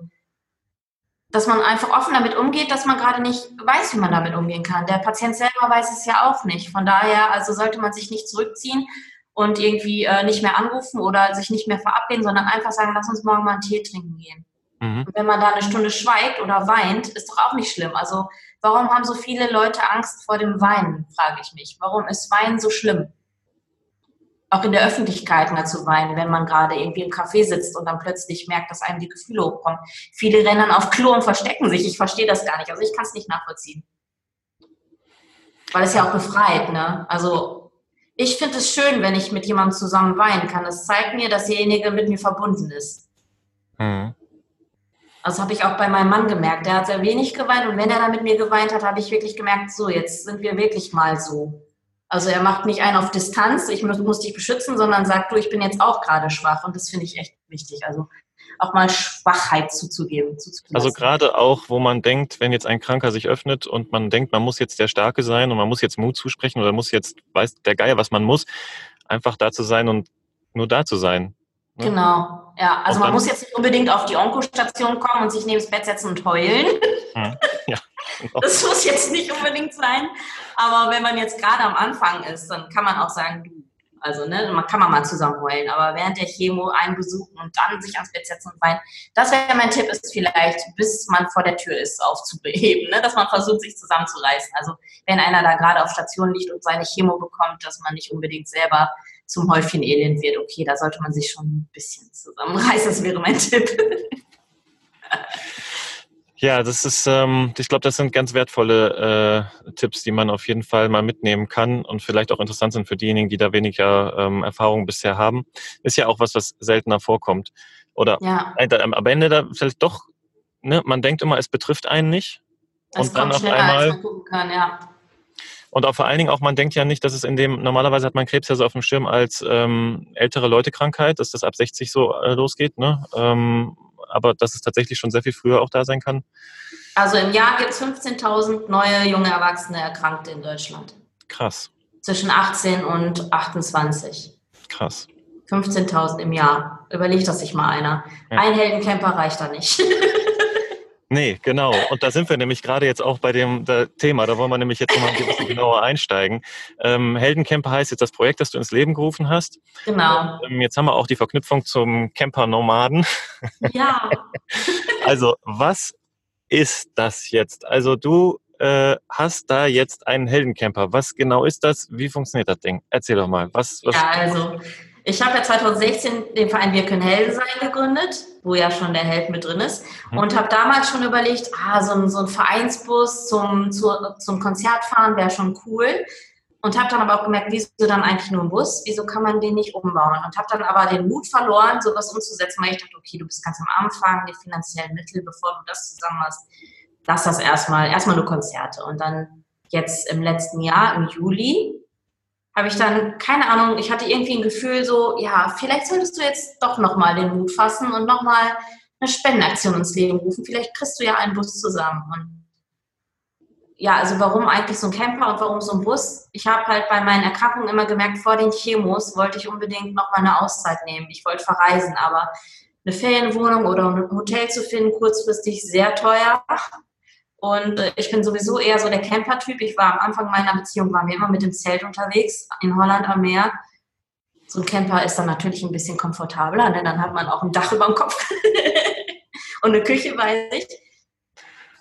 dass man einfach offen damit umgeht, dass man gerade nicht weiß, wie man damit umgehen kann. Der Patient selber weiß es ja auch nicht. Von daher, also sollte man sich nicht zurückziehen und irgendwie äh, nicht mehr anrufen oder sich nicht mehr verabreden, sondern einfach sagen, lass uns morgen mal einen Tee trinken gehen. Mhm. Und wenn man da eine Stunde schweigt oder weint, ist doch auch nicht schlimm. Also warum haben so viele Leute Angst vor dem Weinen, frage ich mich. Warum ist Weinen so schlimm? Auch in der Öffentlichkeit mal zu weinen, wenn man gerade irgendwie im Café sitzt und dann plötzlich merkt, dass einem die Gefühle hochkommen. Viele rennen auf Klo und verstecken sich. Ich verstehe das gar nicht. Also ich kann es nicht nachvollziehen. Weil es ja auch befreit, ne? Also ich finde es schön, wenn ich mit jemandem zusammen weinen kann. Das zeigt mir, dass derjenige mit mir verbunden ist. Mhm. Also habe ich auch bei meinem Mann gemerkt. Der hat sehr wenig geweint und wenn er dann mit mir geweint hat, habe ich wirklich gemerkt, so, jetzt sind wir wirklich mal so. Also er macht nicht einen auf Distanz, ich muss, muss dich beschützen, sondern sagt, du, ich bin jetzt auch gerade schwach und das finde ich echt wichtig. Also auch mal Schwachheit zuzugeben. Also gerade auch, wo man denkt, wenn jetzt ein Kranker sich öffnet und man denkt, man muss jetzt der Starke sein und man muss jetzt Mut zusprechen oder muss jetzt, weiß der Geier, was man muss, einfach da zu sein und nur da zu sein. Ne? Genau, ja. Also man muss jetzt nicht unbedingt auf die Onkostation kommen und sich neben das Bett setzen und heulen. Hm. Ja, genau. Das muss jetzt nicht unbedingt sein. Aber wenn man jetzt gerade am Anfang ist, dann kann man auch sagen, du, also ne, man kann man mal zusammen heulen, aber während der Chemo einen besuchen und dann sich ans Bett setzen und weinen, das wäre mein Tipp, ist vielleicht, bis man vor der Tür ist, aufzubeheben, ne? dass man versucht, sich zusammenzureißen. Also wenn einer da gerade auf Station liegt und seine Chemo bekommt, dass man nicht unbedingt selber zum Häufchen Elend wird. Okay, da sollte man sich schon ein bisschen zusammenreißen, das wäre mein Tipp. Ja, das ist, ähm, ich glaube, das sind ganz wertvolle äh, Tipps, die man auf jeden Fall mal mitnehmen kann und vielleicht auch interessant sind für diejenigen, die da weniger ähm, Erfahrung bisher haben. Ist ja auch was, was seltener vorkommt. Oder Ja, am Ende da vielleicht doch, ne, man denkt immer, es betrifft einen nicht. es Und dann kommt auf einmal, man gucken kann, ja. Und auch vor allen Dingen auch, man denkt ja nicht, dass es in dem, normalerweise hat man Krebs ja so auf dem Schirm als ähm, ältere Leute-Krankheit, dass das ab 60 so äh, losgeht, ne? Ähm, aber dass es tatsächlich schon sehr viel früher auch da sein kann. Also im Jahr gibt es 15.000 neue junge Erwachsene Erkrankte in Deutschland. Krass, Zwischen 18 und 28. krass. 15.000 im Jahr. Überlegt das sich mal einer. Ja. Ein Heldencamper reicht da nicht. Nee, genau. Und da sind wir nämlich gerade jetzt auch bei dem Thema. Da wollen wir nämlich jetzt noch mal ein bisschen genauer einsteigen. Ähm, Heldencamper heißt jetzt das Projekt, das du ins Leben gerufen hast. genau. Ähm, jetzt haben wir auch die Verknüpfung zum Camper-Nomaden. Ja. Also, was ist das jetzt? Also, du äh, hast da jetzt einen Heldencamper. Was genau ist das? Wie funktioniert das Ding? Erzähl doch mal. Was, was, Ja, also ich habe ja 2016 den Verein Wir können Helden sein gegründet, wo ja schon der Held mit drin ist. Mhm. Und habe damals schon überlegt, ah, so ein, so ein Vereinsbus zum, zu, zum Konzert fahren wäre schon cool. Und habe dann aber auch gemerkt, wieso dann eigentlich nur ein Bus? Wieso kann man den nicht umbauen? Und habe dann aber den Mut verloren, sowas umzusetzen, weil ich dachte, okay, du bist ganz am Anfang, die finanziellen Mittel, bevor du das zusammen hast, lass das erstmal, erstmal nur Konzerte. Und dann jetzt im letzten Jahr, im Juli, habe ich dann, keine Ahnung, ich hatte irgendwie ein Gefühl so, ja, vielleicht solltest du jetzt doch nochmal den Mut fassen und nochmal eine Spendenaktion ins Leben rufen. Vielleicht kriegst du ja einen Bus zusammen. Und ja, also warum eigentlich so ein Camper und warum so ein Bus? Ich habe halt bei meinen Erkrankungen immer gemerkt, vor den Chemos wollte ich unbedingt nochmal eine Auszeit nehmen. Ich wollte verreisen, aber eine Ferienwohnung oder ein Hotel zu finden, kurzfristig sehr teuer. Und äh, ich bin sowieso eher so der Camper-Typ. Ich war am Anfang meiner Beziehung, waren wir immer mit dem Zelt unterwegs in Holland am Meer. So ein Camper ist dann natürlich ein bisschen komfortabler, denn dann hat man auch ein Dach über dem Kopf und eine Küche bei sich.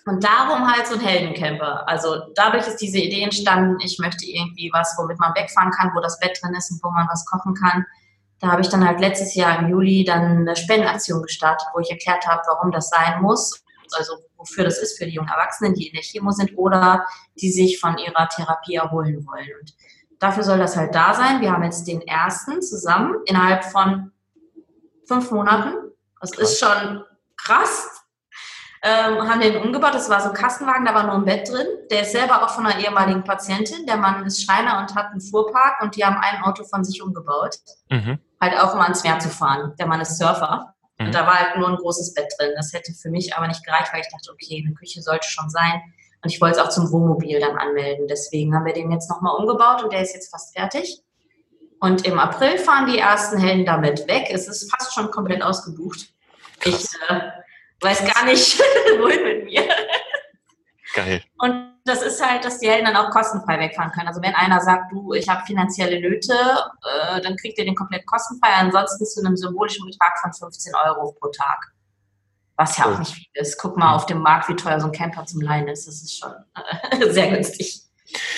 Und darum halt so ein Heldencamper. Also dadurch ist diese Idee entstanden, ich möchte irgendwie was, womit man wegfahren kann, wo das Bett drin ist und wo man was kochen kann. Da habe ich dann halt letztes Jahr im Juli dann eine Spendenaktion gestartet, wo ich erklärt habe, warum das sein muss. Also wofür das ist für die jungen Erwachsenen, die in der Chemo sind oder die sich von ihrer Therapie erholen wollen. Und dafür soll das halt da sein. Wir haben jetzt den ersten zusammen innerhalb von fünf Monaten. Das ist schon krass. Ähm, haben den umgebaut. Das war so ein Kastenwagen, da war nur ein Bett drin. Der ist selber auch von einer ehemaligen Patientin. Der Mann ist Schreiner und hat einen Fuhrpark und die haben ein Auto von sich umgebaut. Mhm. Halt auch, um ans Meer zu fahren. Der Mann ist Surfer. Mhm. Und da war halt nur ein großes Bett drin. Das hätte für mich aber nicht gereicht, weil ich dachte, okay, eine Küche sollte schon sein. Und ich wollte es auch zum Wohnmobil dann anmelden. Deswegen haben wir den jetzt nochmal umgebaut und der ist jetzt fast fertig. Und im April fahren die ersten Helden damit weg. Es ist fast schon komplett ausgebucht. Ich äh, weiß gar nicht, wohin mit mir. Geil. Und das ist halt, dass die Helden dann auch kostenfrei wegfahren können. Also wenn einer sagt, du, ich habe finanzielle Nöte, äh, dann kriegt ihr den komplett kostenfrei. Ansonsten zu einem symbolischen Betrag von 15 Euro pro Tag. Was ja auch nicht viel ist. Guck mal auf dem Markt, wie teuer so ein Camper zum Leihen ist. Das ist schon äh, sehr günstig.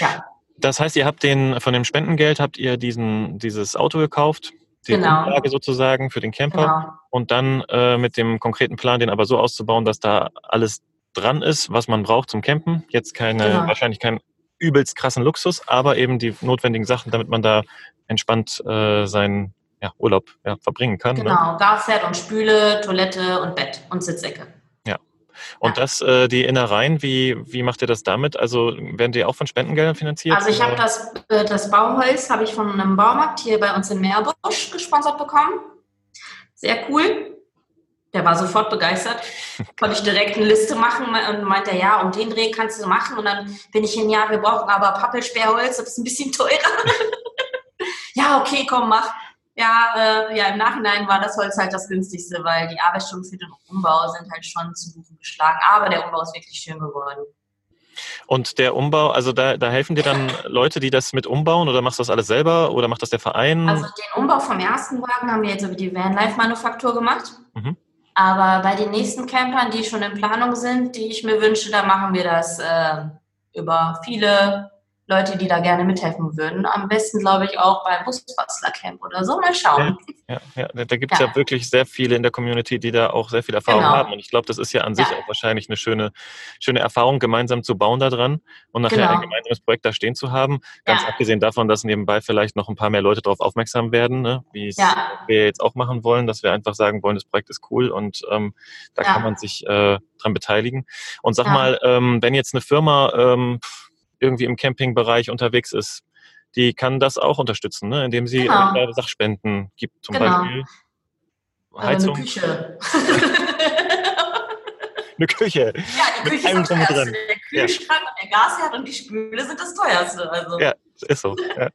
Ja, Das heißt, ihr habt den, von dem Spendengeld habt ihr diesen, dieses Auto gekauft, die Genau. Grundlage sozusagen für den Camper genau. und dann äh, mit dem konkreten Plan, den aber so auszubauen, dass da alles dran ist, was man braucht zum Campen. Jetzt keine, Genau. wahrscheinlich keinen übelst krassen Luxus, aber eben die notwendigen Sachen, damit man da entspannt äh, seinen ja, Urlaub ja, verbringen kann. Ne? Genau, Gaspferd und Spüle, Toilette und Bett und Sitzecke. Und Ja. das, äh, die Innereien, wie, wie macht ihr das damit? Also werden die auch von Spendengeldern finanziert? Also ich habe das, äh, das Bauholz habe ich von einem Baumarkt hier bei uns in Meerbusch gesponsert bekommen. Sehr cool. Der war sofort begeistert. Konnte ich direkt eine Liste machen und meinte, ja, um den Dreh kannst du machen. Und dann bin ich hin, ja, wir brauchen aber Pappelsperrholz, das ist ein bisschen teurer. ja, okay, komm, mach. Ja, äh, ja, im Nachhinein war das Holz halt das günstigste, weil die Arbeitsstunden für den Umbau sind halt schon zu Buchen geschlagen. Aber der Umbau ist wirklich schön geworden. Und der Umbau, also da, da helfen dir dann Leute, die das mit umbauen oder machst du das alles selber oder macht das der Verein? Also den Umbau vom ersten Wagen haben wir jetzt über die Vanlife-Manufaktur gemacht. Mhm. Aber bei den nächsten Campern, die schon in Planung sind, die ich mir wünsche, da machen wir das äh, über viele Leute, die da gerne mithelfen würden. Am besten, glaube ich, auch beim Busbastler-Camp oder so. Mal schauen. Ja, ja, ja. da gibt es ja. ja. wirklich sehr viele in der Community, die da auch sehr viel Erfahrung genau. haben. Und ich glaube, das ist ja an sich auch wahrscheinlich eine schöne, schöne Erfahrung, gemeinsam zu bauen da dran und nachher genau. ein gemeinsames Projekt da stehen zu haben. Ganz abgesehen davon, dass nebenbei vielleicht noch ein paar mehr Leute darauf aufmerksam werden, ne? wie es wir jetzt auch machen wollen, dass wir einfach sagen wollen, das Projekt ist cool und ähm, da kann man sich äh, dran beteiligen. Und sag mal, ähm, wenn jetzt eine Firma ähm, irgendwie im Campingbereich unterwegs ist, die kann das auch unterstützen, ne? indem sie genau. Sachspenden gibt, zum genau. Beispiel Heizung. Eine Küche. eine Küche. Ja, die Küche ist am teuerste. Der Kühlschrank ja. und der Gasherd und die Spüle sind das teuerste. Also. Ja, ist so. Ja.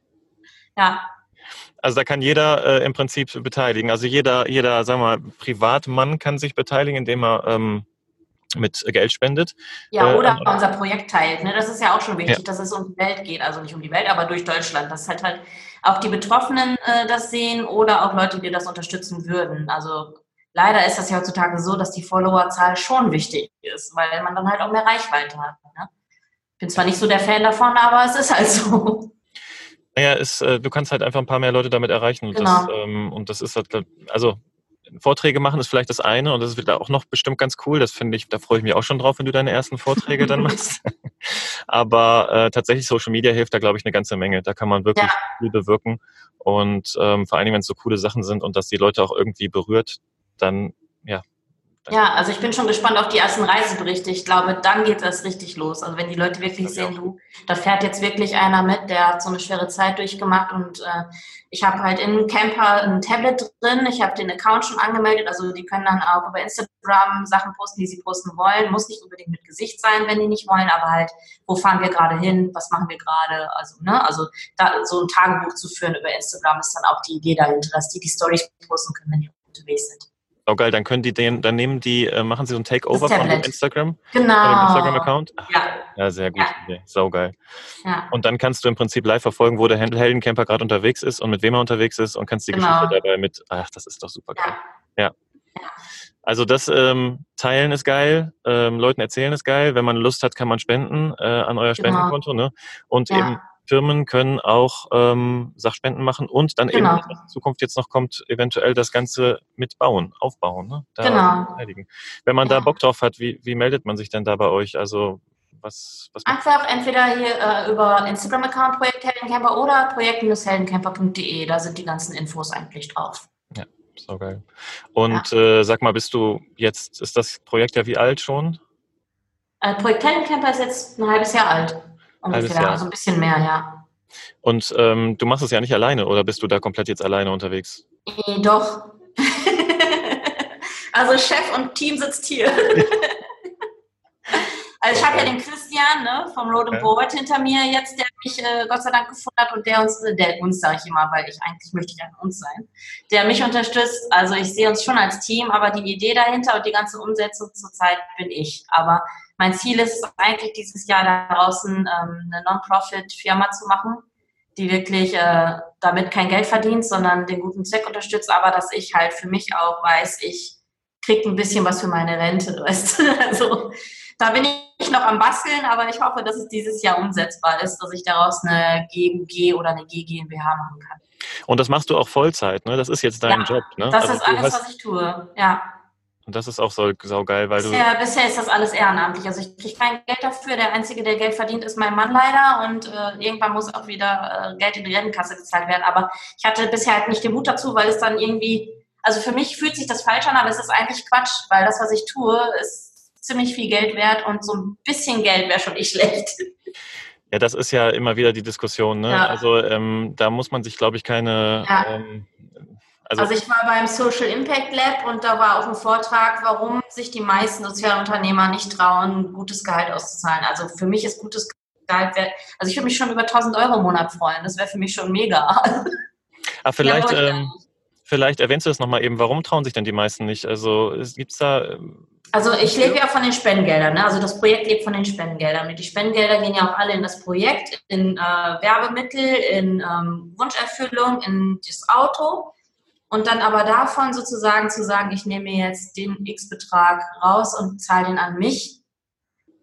ja. Also da kann jeder äh, im Prinzip beteiligen. Also jeder, jeder, sagen wir mal, Privatmann kann sich beteiligen, indem er ähm, mit Geld spendet. Ja, äh, oder äh, unser Projekt teilt. Ne? Das ist ja auch schon wichtig, ja. dass es um die Welt geht. Also nicht um die Welt, aber durch Deutschland. Dass halt halt auch die Betroffenen äh, das sehen oder auch Leute, die das unterstützen würden. Also leider ist das ja heutzutage so, dass die Followerzahl schon wichtig ist, weil man dann halt auch mehr Reichweite hat. Ne? Ich bin zwar nicht so der Fan davon, aber es ist halt so. Naja, ist, äh, du kannst halt einfach ein paar mehr Leute damit erreichen. Und, genau. das, ähm, und das ist halt, also Vorträge machen ist vielleicht das eine und das ist wieder auch noch bestimmt ganz cool. Das finde ich, da freue ich mich auch schon drauf, wenn du deine ersten Vorträge dann machst. Aber äh, tatsächlich Social Media hilft da, glaube ich, eine ganze Menge. Da kann man wirklich ja. viel bewirken. Und ähm, vor allem, wenn es so coole Sachen sind und dass die Leute auch irgendwie berührt, dann ja, also ich bin schon gespannt auf die ersten Reiseberichte. Ich glaube, dann geht das richtig los. Also wenn die Leute wirklich sehen, du, da fährt jetzt wirklich einer mit, der hat so eine schwere Zeit durchgemacht und äh, ich habe halt in Camper ein Tablet drin. Ich habe den Account schon angemeldet. Also die können dann auch über Instagram Sachen posten, die sie posten wollen. Muss nicht unbedingt mit Gesicht sein, wenn die nicht wollen, aber halt, wo fahren wir gerade hin? Was machen wir gerade? Also, ne, also da so ein Tagebuch zu führen über Instagram ist dann auch die Idee dahinter, dass die die Stories posten können, wenn die unterwegs sind. Oh geil, dann können die den, dann nehmen die, äh, machen sie so ein Takeover von dem Instagram, genau. von dem Instagram-Account. Ja. Ja, sehr gut. Ja. Sau geil. Ja. Und dann kannst du im Prinzip live verfolgen, wo der Heldencamper gerade unterwegs ist und mit wem er unterwegs ist und kannst die genau. Geschichte dabei mit. Ach, das ist doch super geil. Ja. ja. Also das ähm, Teilen ist geil, ähm, Leuten erzählen ist geil. Wenn man Lust hat, kann man spenden äh, an euer genau. Spendenkonto. Ne? Und eben Firmen können auch ähm, Sachspenden machen und dann genau. eben, was in Zukunft jetzt noch kommt, eventuell das Ganze mitbauen, aufbauen, ne? genau. beteiligen. Wenn man ja. da Bock drauf hat, wie, wie meldet man sich denn da bei euch? Also was, was Einfach entweder hier äh, über Instagram-Account Projekt Heldencamper oder projekt-heldencamper.de, da sind die ganzen Infos eigentlich drauf. Ja, so geil. Und ja. äh, sag mal, bist du jetzt, ist das Projekt ja wie alt schon? Äh, Projekt Heldencamper ist jetzt ein halbes Jahr alt. Ungefähr, also ein bisschen mehr, ja. Und ähm, du machst es ja nicht alleine oder bist du da komplett jetzt alleine unterwegs? Nee, doch. also Chef und Team sitzt hier. also ich habe ja den Christian ne, vom Road and Board hinter mir jetzt, der mich äh, Gott sei Dank gefunden hat und der uns, äh, der uns sage ich immer, weil ich eigentlich möchte ich an uns sein, der mich unterstützt. Also ich sehe uns schon als Team, aber die Idee dahinter und die ganze Umsetzung zurzeit bin ich. Aber mein Ziel ist eigentlich dieses Jahr da draußen ähm, eine Non-Profit-Firma zu machen, die wirklich äh, damit kein Geld verdient, sondern den guten Zweck unterstützt, aber dass ich halt für mich auch weiß, ich kriege ein bisschen was für meine Rente. Weißt? Also da bin ich noch am Basteln, aber ich hoffe, dass es dieses Jahr umsetzbar ist, dass ich daraus eine GUG oder eine GmbH machen kann. Und das machst du auch Vollzeit, ne? Das ist jetzt dein ja, Job, ne? Das also ist alles, was ich tue, ja. Und das ist auch so saugeil, weil bisher, du. Bisher ist das alles ehrenamtlich. Also ich kriege kein Geld dafür. Der Einzige, der Geld verdient, ist mein Mann leider. Und äh, irgendwann muss auch wieder äh, Geld in die Rentenkasse gezahlt werden. Aber ich hatte bisher halt nicht den Mut dazu, weil es dann irgendwie. Also für mich fühlt sich das falsch an, aber es ist eigentlich Quatsch, weil das, was ich tue, ist ziemlich viel Geld wert und so ein bisschen Geld wäre schon nicht schlecht. Ja, das ist ja immer wieder die Diskussion. Ne? Ja. Also ähm, da muss man sich, glaube ich, keine ja. ähm, also, also, ich war beim Social Impact Lab und da war auch ein Vortrag, warum sich die meisten Sozialunternehmer nicht trauen, gutes Gehalt auszuzahlen. Also für mich ist gutes Gehalt wert. Also ich würde mich schon über 1000 Euro im Monat freuen. Das wäre für mich schon mega. Aber ah, vielleicht, ja, ähm, vielleicht erwähnst du das nochmal eben. Warum trauen sich denn die meisten nicht? Also gibt es da... Ähm, also ich lebe ja von den Spendengeldern. Ne? Also das Projekt lebt von den Spendengeldern. Und die Spendengelder gehen ja auch alle in das Projekt, in äh, Werbemittel, in ähm, Wunscherfüllung, in das Auto. Und dann aber davon sozusagen zu sagen, ich nehme jetzt den X-Betrag raus und zahle den an mich,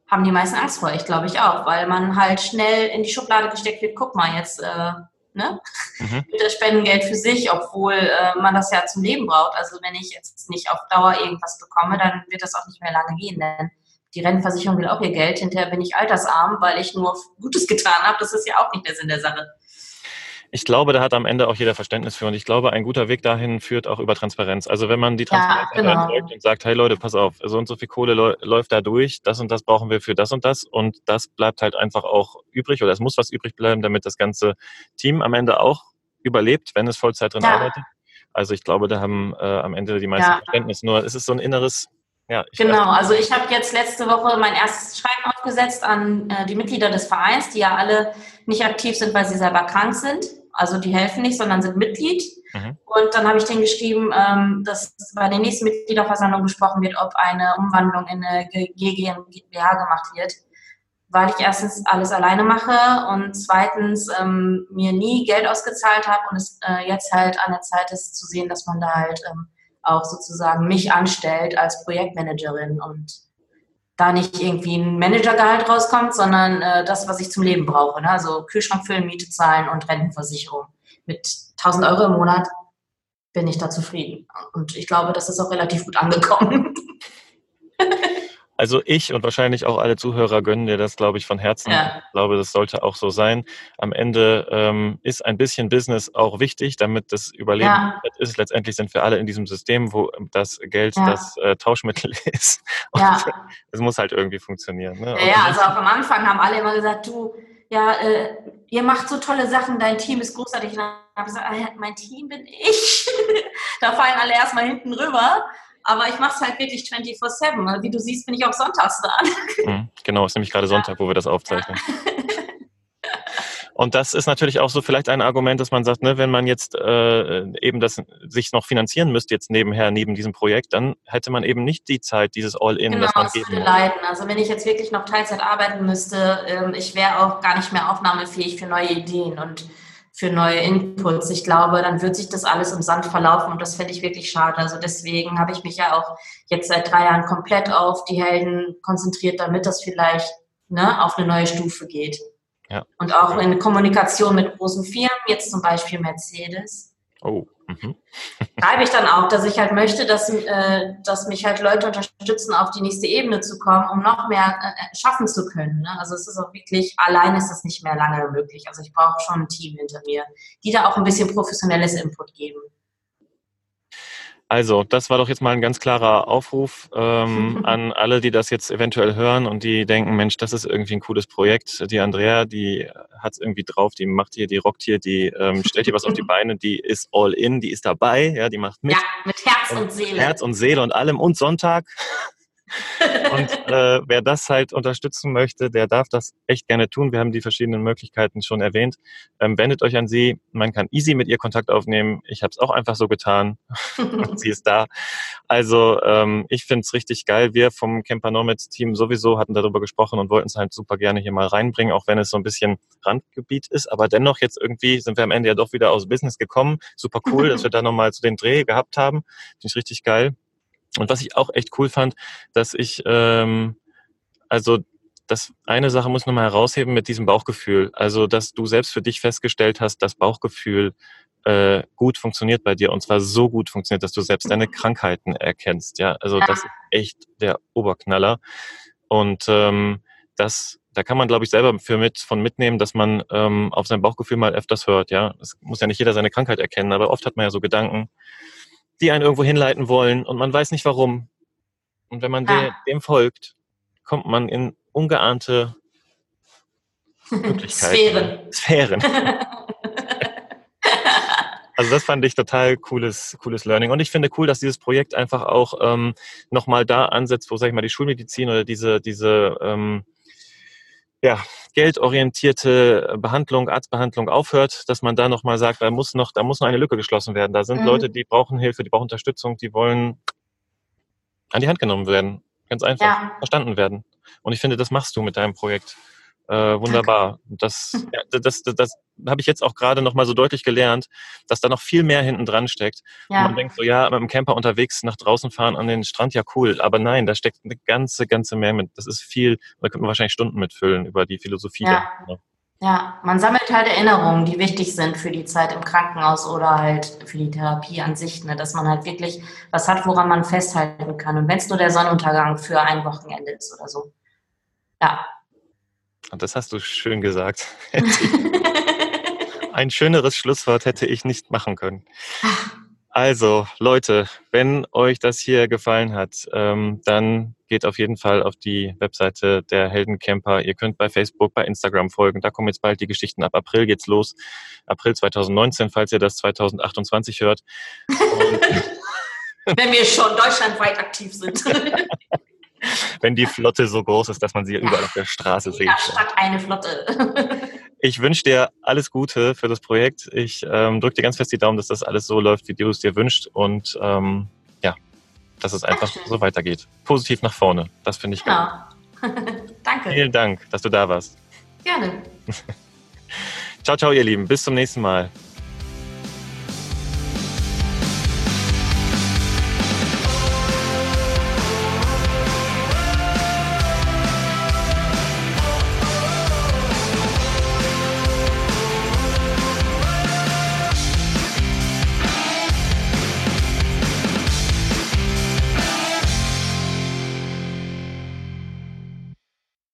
haben die meisten Angst vor. Ich glaube ich auch, weil man halt schnell in die Schublade gesteckt wird. Guck mal, jetzt äh, ne? Mhm. mit das Spendengeld für sich, obwohl äh, man das ja zum Leben braucht. Also wenn ich jetzt nicht auf Dauer irgendwas bekomme, dann wird das auch nicht mehr lange gehen, denn die Rentenversicherung will auch ihr Geld. Hinterher bin ich altersarm, weil ich nur Gutes getan habe. Das ist ja auch nicht der Sinn der Sache ich glaube, da hat am Ende auch jeder Verständnis für. Und ich glaube, ein guter Weg dahin führt auch über Transparenz. Also wenn man die Transparenz ja, genau. erzeugt und sagt, hey Leute, pass auf, so und so viel Kohle läuft da durch, das und das brauchen wir für das und das. Und das bleibt halt einfach auch übrig oder es muss was übrig bleiben, damit das ganze Team am Ende auch überlebt, wenn es Vollzeit drin ja. arbeitet. Also ich glaube, da haben äh, am Ende die meisten ja. Verständnis. Nur es ist so ein inneres ja, genau, also ich habe jetzt letzte Woche mein erstes Schreiben aufgesetzt an äh, die Mitglieder des Vereins, die ja alle nicht aktiv sind, weil sie selber krank sind. Also die helfen nicht, sondern sind Mitglied. Mhm. Und dann habe ich denen geschrieben, ähm, dass bei der nächsten Mitgliederversammlung besprochen wird, ob eine Umwandlung in eine GmbH gemacht wird. Weil ich erstens alles alleine mache und zweitens ähm, mir nie Geld ausgezahlt habe und es äh, jetzt halt an der Zeit ist zu sehen, dass man da halt ähm, auch sozusagen mich anstellt als Projektmanagerin und da nicht irgendwie ein Managergehalt rauskommt, sondern äh, das, was ich zum Leben brauche. Ne? Also Kühlschrank füllen, Miete zahlen und Rentenversicherung. Mit 1000 Euro im Monat bin ich da zufrieden. Und ich glaube, das ist auch relativ gut angekommen. Also ich und wahrscheinlich auch alle Zuhörer gönnen dir das, glaube ich, von Herzen. Ja. Ich glaube, das sollte auch so sein. Am Ende ähm, ist ein bisschen Business auch wichtig, damit das Überleben ja. ist. Letztendlich sind wir alle in diesem System, wo das Geld ja. das äh, Tauschmittel ist. Und ja. es muss halt irgendwie funktionieren. Ne? Ja, also auch am Anfang haben alle immer gesagt, du, ja, äh, ihr macht so tolle Sachen, dein Team ist großartig. Und dann habe ich gesagt, ah, mein Team bin ich. da fallen alle erstmal hinten rüber. Aber ich mache es halt wirklich 24-7. Wie du siehst, bin ich auch sonntags da. Mhm, genau, ist nämlich gerade Sonntag, ja. wo wir das aufzeichnen. Ja. Und das ist natürlich auch so vielleicht ein Argument, dass man sagt, ne, wenn man jetzt äh, eben das sich noch finanzieren müsste, jetzt nebenher, neben diesem Projekt, dann hätte man eben nicht die Zeit, dieses All-In, genau, das man das geben muss. Leiden. Also wenn ich jetzt wirklich noch Teilzeit arbeiten müsste, ähm, ich wäre auch gar nicht mehr aufnahmefähig für neue Ideen. Und für neue Inputs. Ich glaube, dann wird sich das alles im Sand verlaufen und das fände ich wirklich schade. Also deswegen habe ich mich ja auch jetzt seit drei Jahren komplett auf die Helden konzentriert, damit das vielleicht ne, auf eine neue Stufe geht. Ja. Und auch in Kommunikation mit großen Firmen, jetzt zum Beispiel Mercedes. Oh. Mhm. Schreibe ich dann auch, dass ich halt möchte, dass, äh, dass mich halt Leute unterstützen, auf die nächste Ebene zu kommen, um noch mehr äh, schaffen zu können. Ne? Also es ist auch wirklich, allein ist das nicht mehr lange möglich. Also ich brauche schon ein Team hinter mir, die da auch ein bisschen professionelles Input geben. Also, das war doch jetzt mal ein ganz klarer Aufruf ähm, an alle, die das jetzt eventuell hören und die denken, Mensch, das ist irgendwie ein cooles Projekt. Die Andrea, die hat es irgendwie drauf, die macht hier, die rockt hier, die ähm, stellt hier was auf die Beine, die ist all in, die ist dabei, ja, die macht mit. Ja, mit Herz und, und Seele. Herz und Seele und allem und Sonntag. Und äh, wer das halt unterstützen möchte, der darf das echt gerne tun. Wir haben die verschiedenen Möglichkeiten schon erwähnt. Ähm, wendet euch an sie. Man kann easy mit ihr Kontakt aufnehmen. Ich habe es auch einfach so getan. sie ist da. Also ähm, ich finde es richtig geil. Wir vom Camper Nomads Team sowieso hatten darüber gesprochen und wollten es halt super gerne hier mal reinbringen, auch wenn es so ein bisschen Randgebiet ist. Aber dennoch jetzt irgendwie sind wir am Ende ja doch wieder aus Business gekommen. Super cool, dass wir da nochmal zu den Dreh gehabt haben. Finde ich richtig geil. Und was ich auch echt cool fand, dass ich, ähm, also das eine Sache muss nochmal herausheben mit diesem Bauchgefühl. Also, dass du selbst für dich festgestellt hast, dass Bauchgefühl äh, gut funktioniert bei dir und zwar so gut funktioniert, dass du selbst deine Krankheiten erkennst. Ja, also das ist echt der Oberknaller. Und ähm, das, da kann man, glaube ich, selber für mit von mitnehmen, dass man ähm, auf sein Bauchgefühl mal öfters hört. Ja, es muss ja nicht jeder seine Krankheit erkennen, aber oft hat man ja so Gedanken, die einen irgendwo hinleiten wollen und man weiß nicht warum. Und wenn man ah. dem, dem folgt, kommt man in ungeahnte Möglichkeiten. Sphären. Sphären. Also das fand ich total cooles, cooles Learning. Und ich finde cool, dass dieses Projekt einfach auch ähm, nochmal da ansetzt, wo, sag ich mal, die Schulmedizin oder diese, diese ähm, ja, geldorientierte Behandlung, Arztbehandlung aufhört, dass man da nochmal sagt, da muss noch, da muss noch eine Lücke geschlossen werden. Da sind mhm. Leute, die brauchen Hilfe, die brauchen Unterstützung, die wollen an die Hand genommen werden. Ganz einfach. Ja. Verstanden werden. Und ich finde, das machst du mit deinem Projekt. Äh, wunderbar. Das, ja, das, das, das habe ich jetzt auch gerade noch mal so deutlich gelernt, dass da noch viel mehr hinten dran steckt. Ja. man denkt so, ja, mit dem Camper unterwegs nach draußen fahren an den Strand, ja cool. Aber nein, da steckt eine ganze, ganze mehr mit. Das ist viel, da könnte man wahrscheinlich Stunden mitfüllen über die Philosophie. Ja. Da. Ja, man sammelt halt Erinnerungen, die wichtig sind für die Zeit im Krankenhaus oder halt für die Therapie an sich, ne? dass man halt wirklich was hat, woran man festhalten kann. Und wenn es nur der Sonnenuntergang für ein Wochenende ist oder so. Ja. Und das hast du schön gesagt. ein schöneres Schlusswort hätte ich nicht machen können. Also, Leute, wenn euch das hier gefallen hat, ähm, dann geht auf jeden Fall auf die Webseite der Heldencamper. Ihr könnt bei Facebook, bei Instagram folgen. Da kommen jetzt bald die Geschichten. Ab April geht's los. April 2019, falls ihr das 2028 hört. wenn wir schon deutschlandweit aktiv sind. Wenn die Flotte so groß ist, dass man sie überall auf der Straße sieht. Ja, statt eine Flotte. Ich wünsche dir alles Gute für das Projekt. Ich ähm, drücke dir ganz fest die Daumen, dass das alles so läuft, wie du es dir wünschst. Und ähm, ja, dass es einfach Dankeschön. so weitergeht. Positiv nach vorne. Das finde ich genau. Danke. Vielen Dank, dass du da warst. Gerne. ciao, ciao, ihr Lieben. Bis zum nächsten Mal.